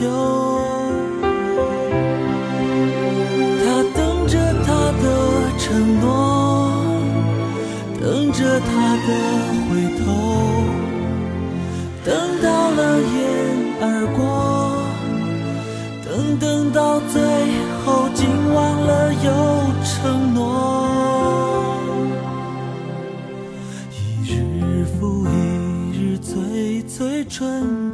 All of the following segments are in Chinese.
就他等着他的承诺等着他的回头。等到了燕而过等等到最后竟忘了有承诺。一日复一日醉醉春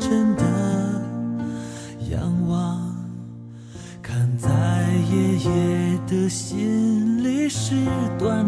是短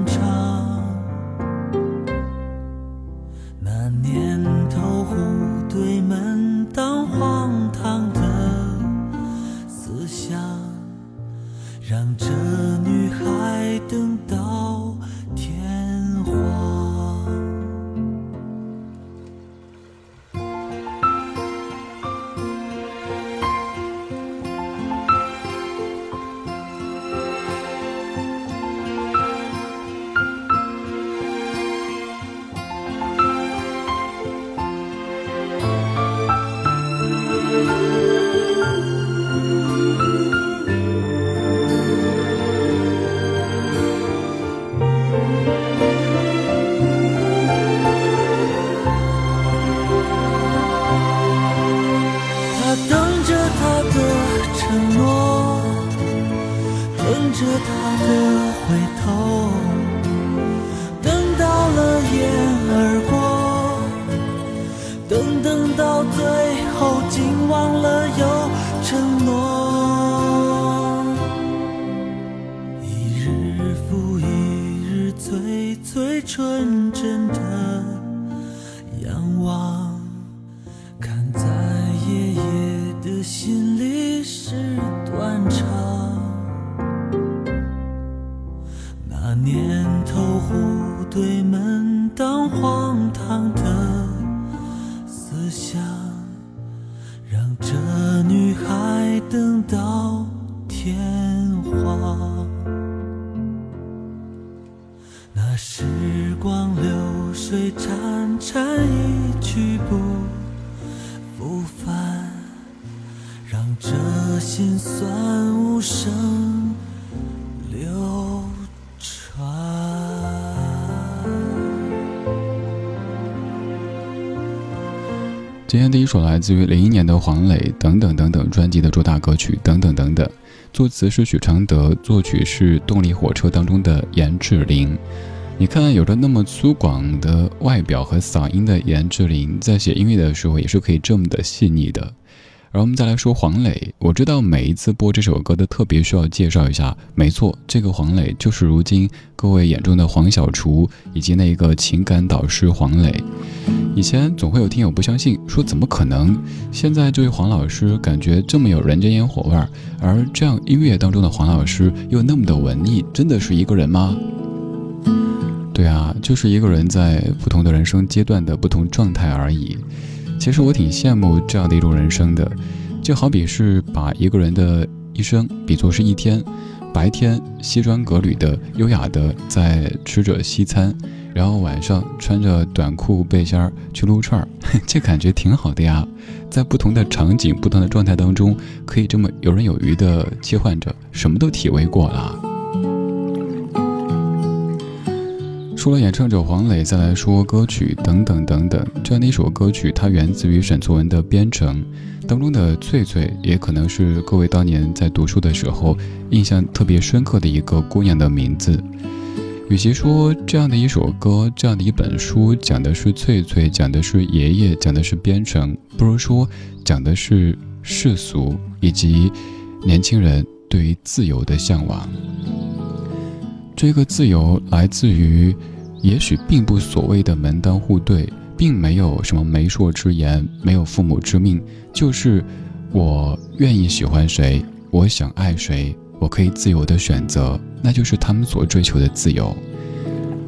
他的回头。今天第一首来自于零一年的黄磊等等等等专辑的主打歌曲等等等等，作词是许常德，作曲是动力火车当中的严志玲。你看，有着那么粗犷的外表和嗓音的严志玲，在写音乐的时候也是可以这么的细腻的。而我们再来说黄磊，我知道每一次播这首歌都特别需要介绍一下。没错，这个黄磊就是如今各位眼中的黄小厨，以及那个情感导师黄磊。以前总会有听友不相信，说怎么可能？现在这位黄老师感觉这么有人间烟火味儿，而这样音乐当中的黄老师又那么的文艺，真的是一个人吗？对啊，就是一个人在不同的人生阶段的不同状态而已。其实我挺羡慕这样的一种人生的，就好比是把一个人的一生比作是一天，白天西装革履的、优雅的在吃着西餐，然后晚上穿着短裤背心儿去撸串儿，这感觉挺好的呀。在不同的场景、不同的状态当中，可以这么游刃有余的切换着，什么都体味过了。除了演唱者黄磊，再来说歌曲等等等等，这样的一首歌曲，它源自于沈从文的《编程》当中的“翠翠”，也可能是各位当年在读书的时候印象特别深刻的一个姑娘的名字。与其说这样的一首歌，这样的一本书讲的是翠翠，讲的是爷爷，讲的是编程，不如说讲的是世俗以及年轻人对于自由的向往。这个自由来自于。也许并不所谓的门当户对，并没有什么媒妁之言，没有父母之命，就是我愿意喜欢谁，我想爱谁，我可以自由的选择，那就是他们所追求的自由。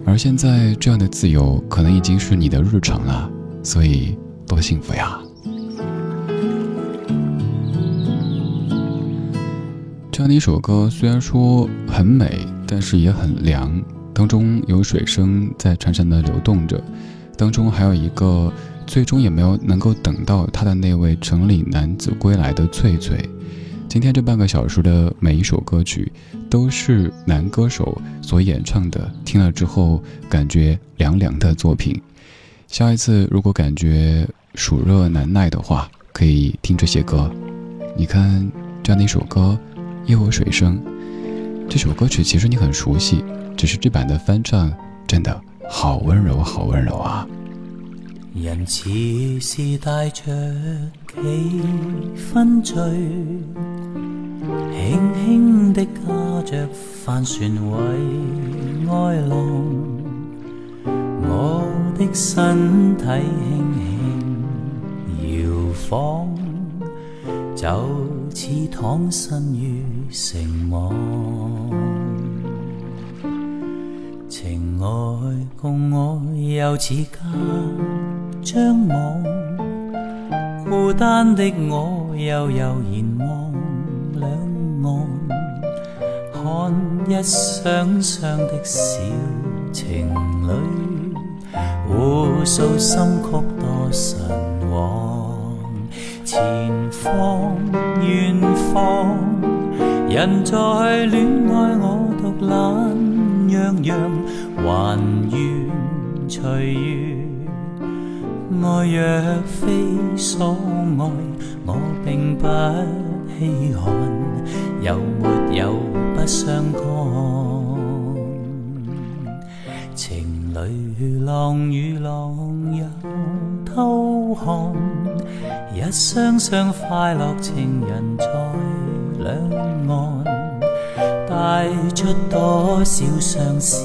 而现在这样的自由可能已经是你的日常了，所以多幸福呀！这样的一首歌虽然说很美，但是也很凉。当中有水声在潺潺的流动着，当中还有一个最终也没有能够等到他的那位城里男子归来的翠翠。今天这半个小时的每一首歌曲都是男歌手所演唱的，听了之后感觉凉凉的作品。下一次如果感觉暑热难耐的话，可以听这些歌。你看这样的一首歌，夜有水声，这首歌曲其实你很熟悉。只是这版的翻唱真的好温柔，好温柔啊！人似是带着几分醉，轻轻的驾着帆船为爱浪，我的身体轻轻摇晃，就似躺身于城网。共我又似隔张网，孤单的我悠悠然望两岸，看一双双的小情侣，互诉心曲多神往。前方远方，人在恋爱我独懒。洋洋还愿随遇，爱若非所爱，我并不稀罕，有没有不相干？情侣浪与浪又偷看，一双双快乐情人在两岸。带出多少相思，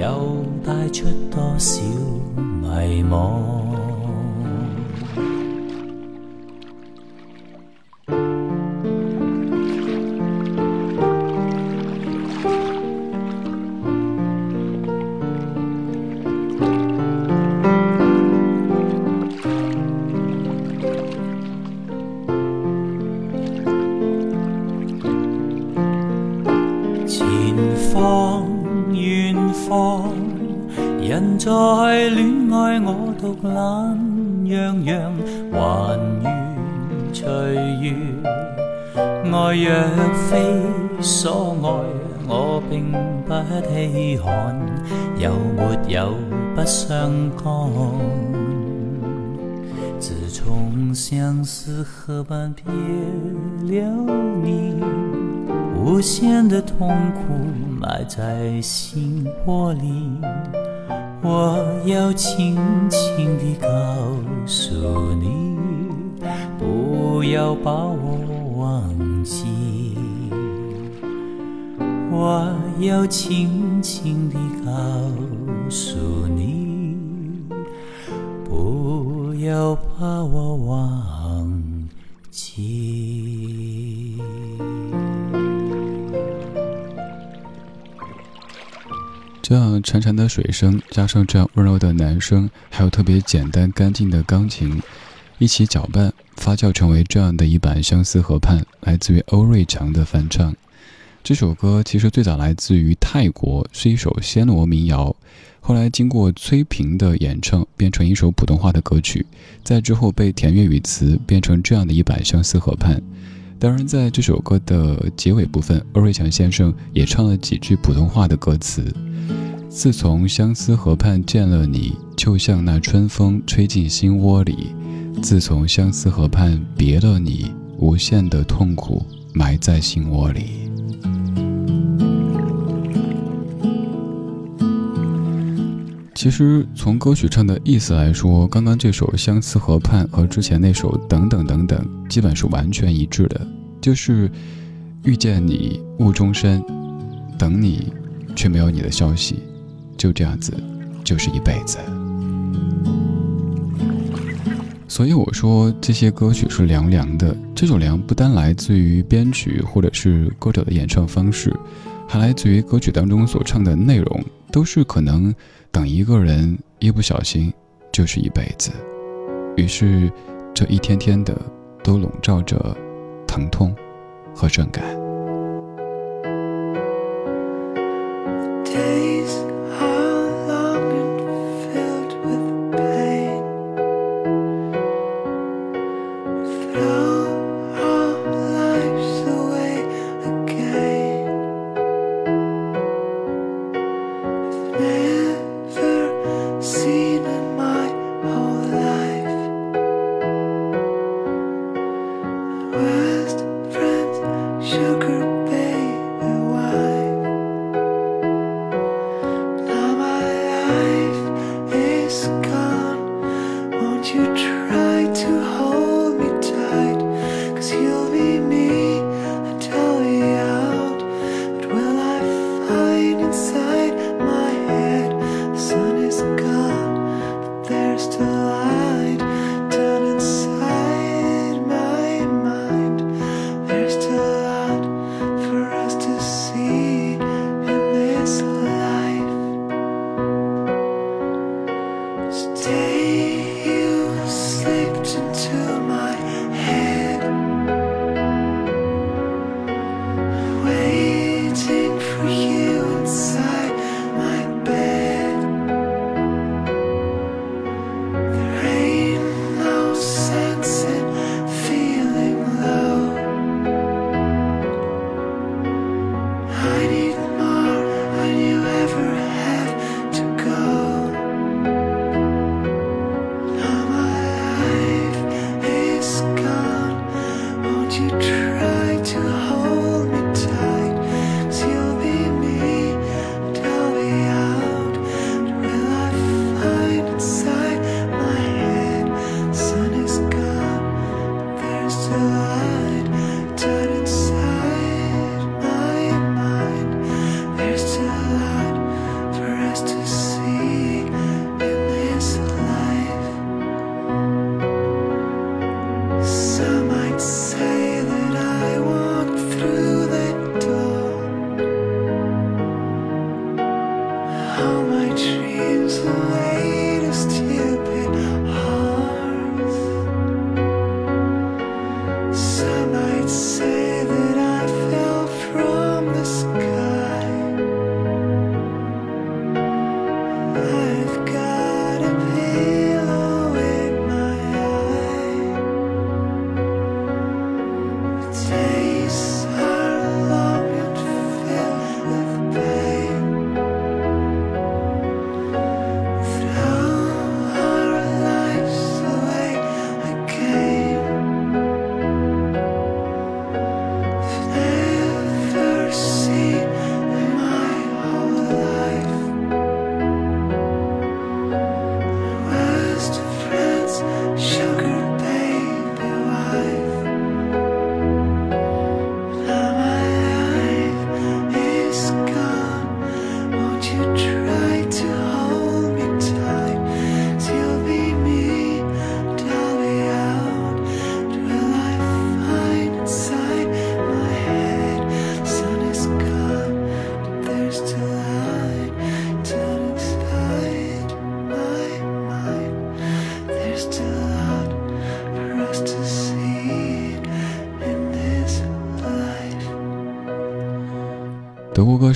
又带出多少迷惘。人在恋爱，我独懒洋洋，还愿随缘。爱若非所爱，我并不稀罕，有没有不相干？自从相思河畔别了你，无限的痛苦埋在心窝里。我要轻轻地告诉你，不要把我忘记。我要轻轻地告诉你，不要把我忘记。这样潺潺的水声，加上这样温柔的男声，还有特别简单干净的钢琴，一起搅拌发酵成为这样的一版《相思河畔》，来自于欧瑞强的翻唱。这首歌其实最早来自于泰国，是一首暹罗民谣，后来经过崔萍的演唱，变成一首普通话的歌曲，在之后被填粤语词变成这样的一版《相思河畔》。当然，在这首歌的结尾部分，欧瑞强先生也唱了几句普通话的歌词。自从相思河畔见了你，就像那春风吹进心窝里；自从相思河畔别了你，无限的痛苦埋在心窝里。其实从歌曲唱的意思来说，刚刚这首《相思河畔》和之前那首《等等等等》基本是完全一致的，就是遇见你误终身，等你却没有你的消息。就这样子，就是一辈子。所以我说这些歌曲是凉凉的，这种凉不单来自于编曲或者是歌者的演唱方式，还来自于歌曲当中所唱的内容，都是可能等一个人一不小心就是一辈子。于是，这一天天的都笼罩着疼痛和伤感。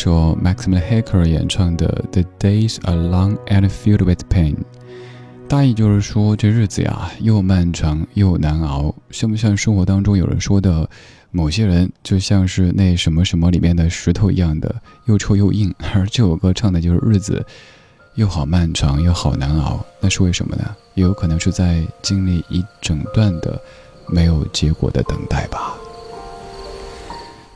说 Maxim Hacker 演唱的《The Days Are Long and Filled with Pain》，大意就是说这日子呀又漫长又难熬，像不像生活当中有人说的，某些人就像是那什么什么里面的石头一样的又臭又硬，而这首歌唱的就是日子又好漫长又好难熬，那是为什么呢？也有可能是在经历一整段的没有结果的等待吧。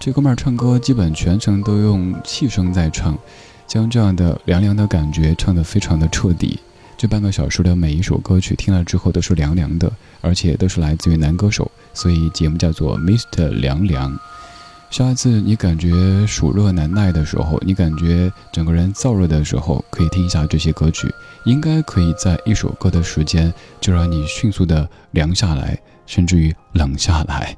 这哥们儿唱歌基本全程都用气声在唱，将这样的凉凉的感觉唱得非常的彻底。这半个小时的每一首歌曲听了之后都是凉凉的，而且都是来自于男歌手，所以节目叫做 Mr 凉凉。下一次你感觉暑热难耐的时候，你感觉整个人燥热的时候，可以听一下这些歌曲，应该可以在一首歌的时间就让你迅速的凉下来，甚至于冷下来。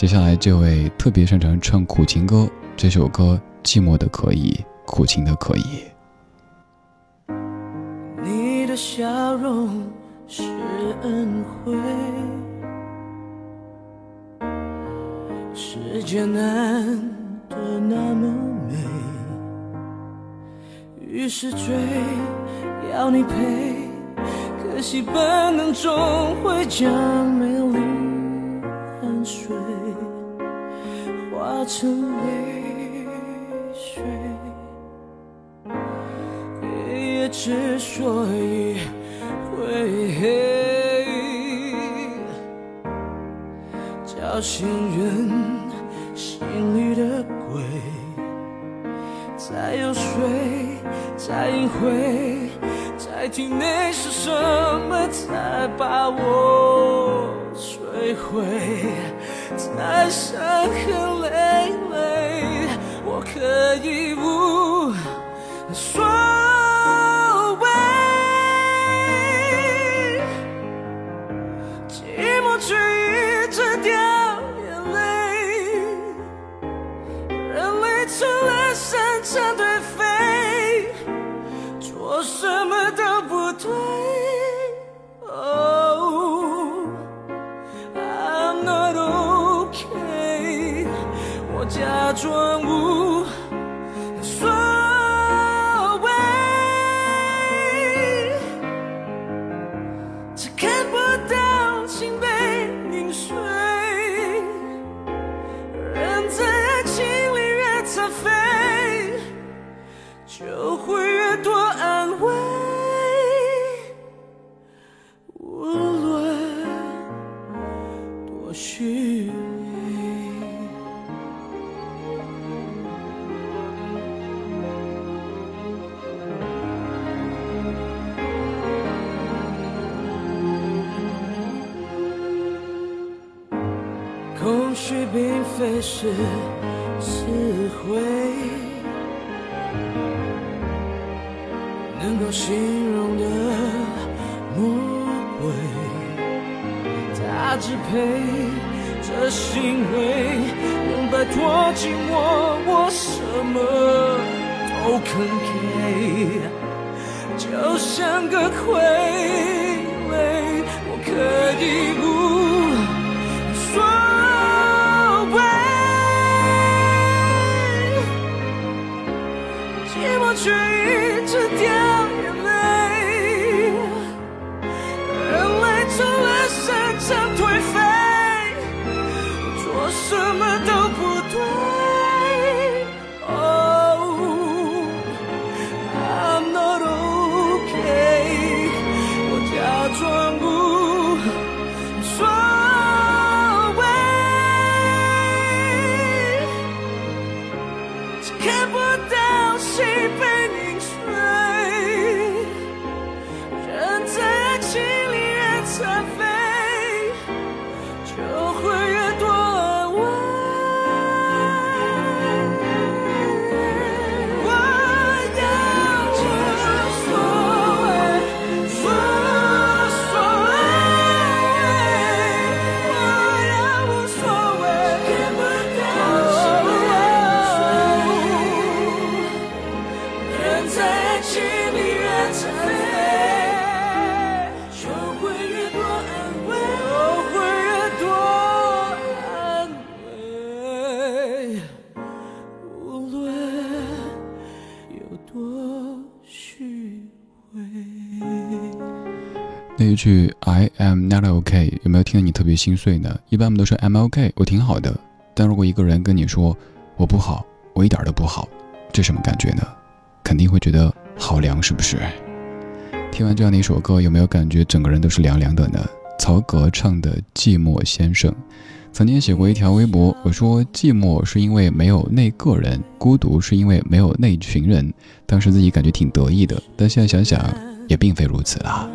接下来这位特别擅长唱苦情歌，这首歌寂寞的可以，苦情的可以。你的笑容是恩惠，世界难得那么美，于是追要你陪，可惜本能终会将美丽汗水。化成泪水，夜夜之所以会黑，叫醒人心里的鬼。再又睡，再隐晦，在体内是什么才把我摧毁？再伤痕累累，我可以不说。情绪并非是词汇能够形容的魔鬼，它支配着行为，能摆脱寂寞，我什么都肯给，就像个傀儡，我可以不却一句 I am not OK 有没有听得你特别心碎呢？一般我们都说 I'm OK，我挺好的。但如果一个人跟你说我不好，我一点都不好，这什么感觉呢？肯定会觉得好凉，是不是？听完这样的一首歌，有没有感觉整个人都是凉凉的呢？曹格唱的《寂寞先生》。曾经写过一条微博，我说寂寞是因为没有那个人，孤独是因为没有那群人。当时自己感觉挺得意的，但现在想想也并非如此啦。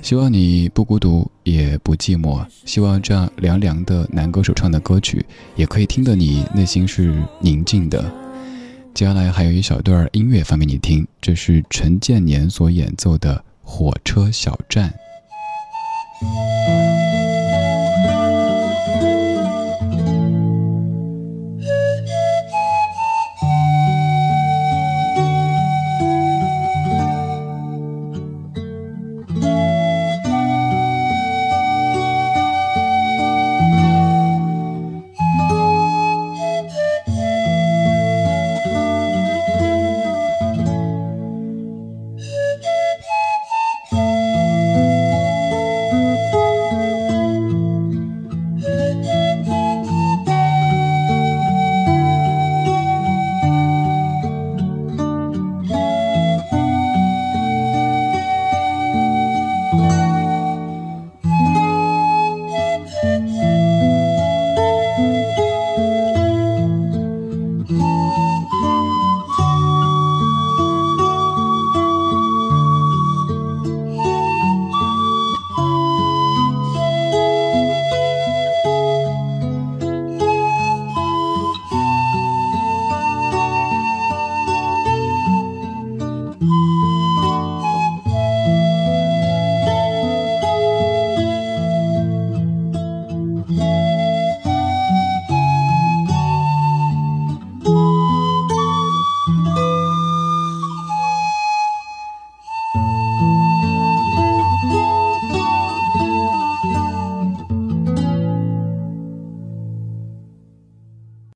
希望你不孤独也不寂寞，希望这样凉凉的男歌手唱的歌曲也可以听得你内心是宁静的。接下来还有一小段音乐放给你听，这是陈建年所演奏的《火车小站》。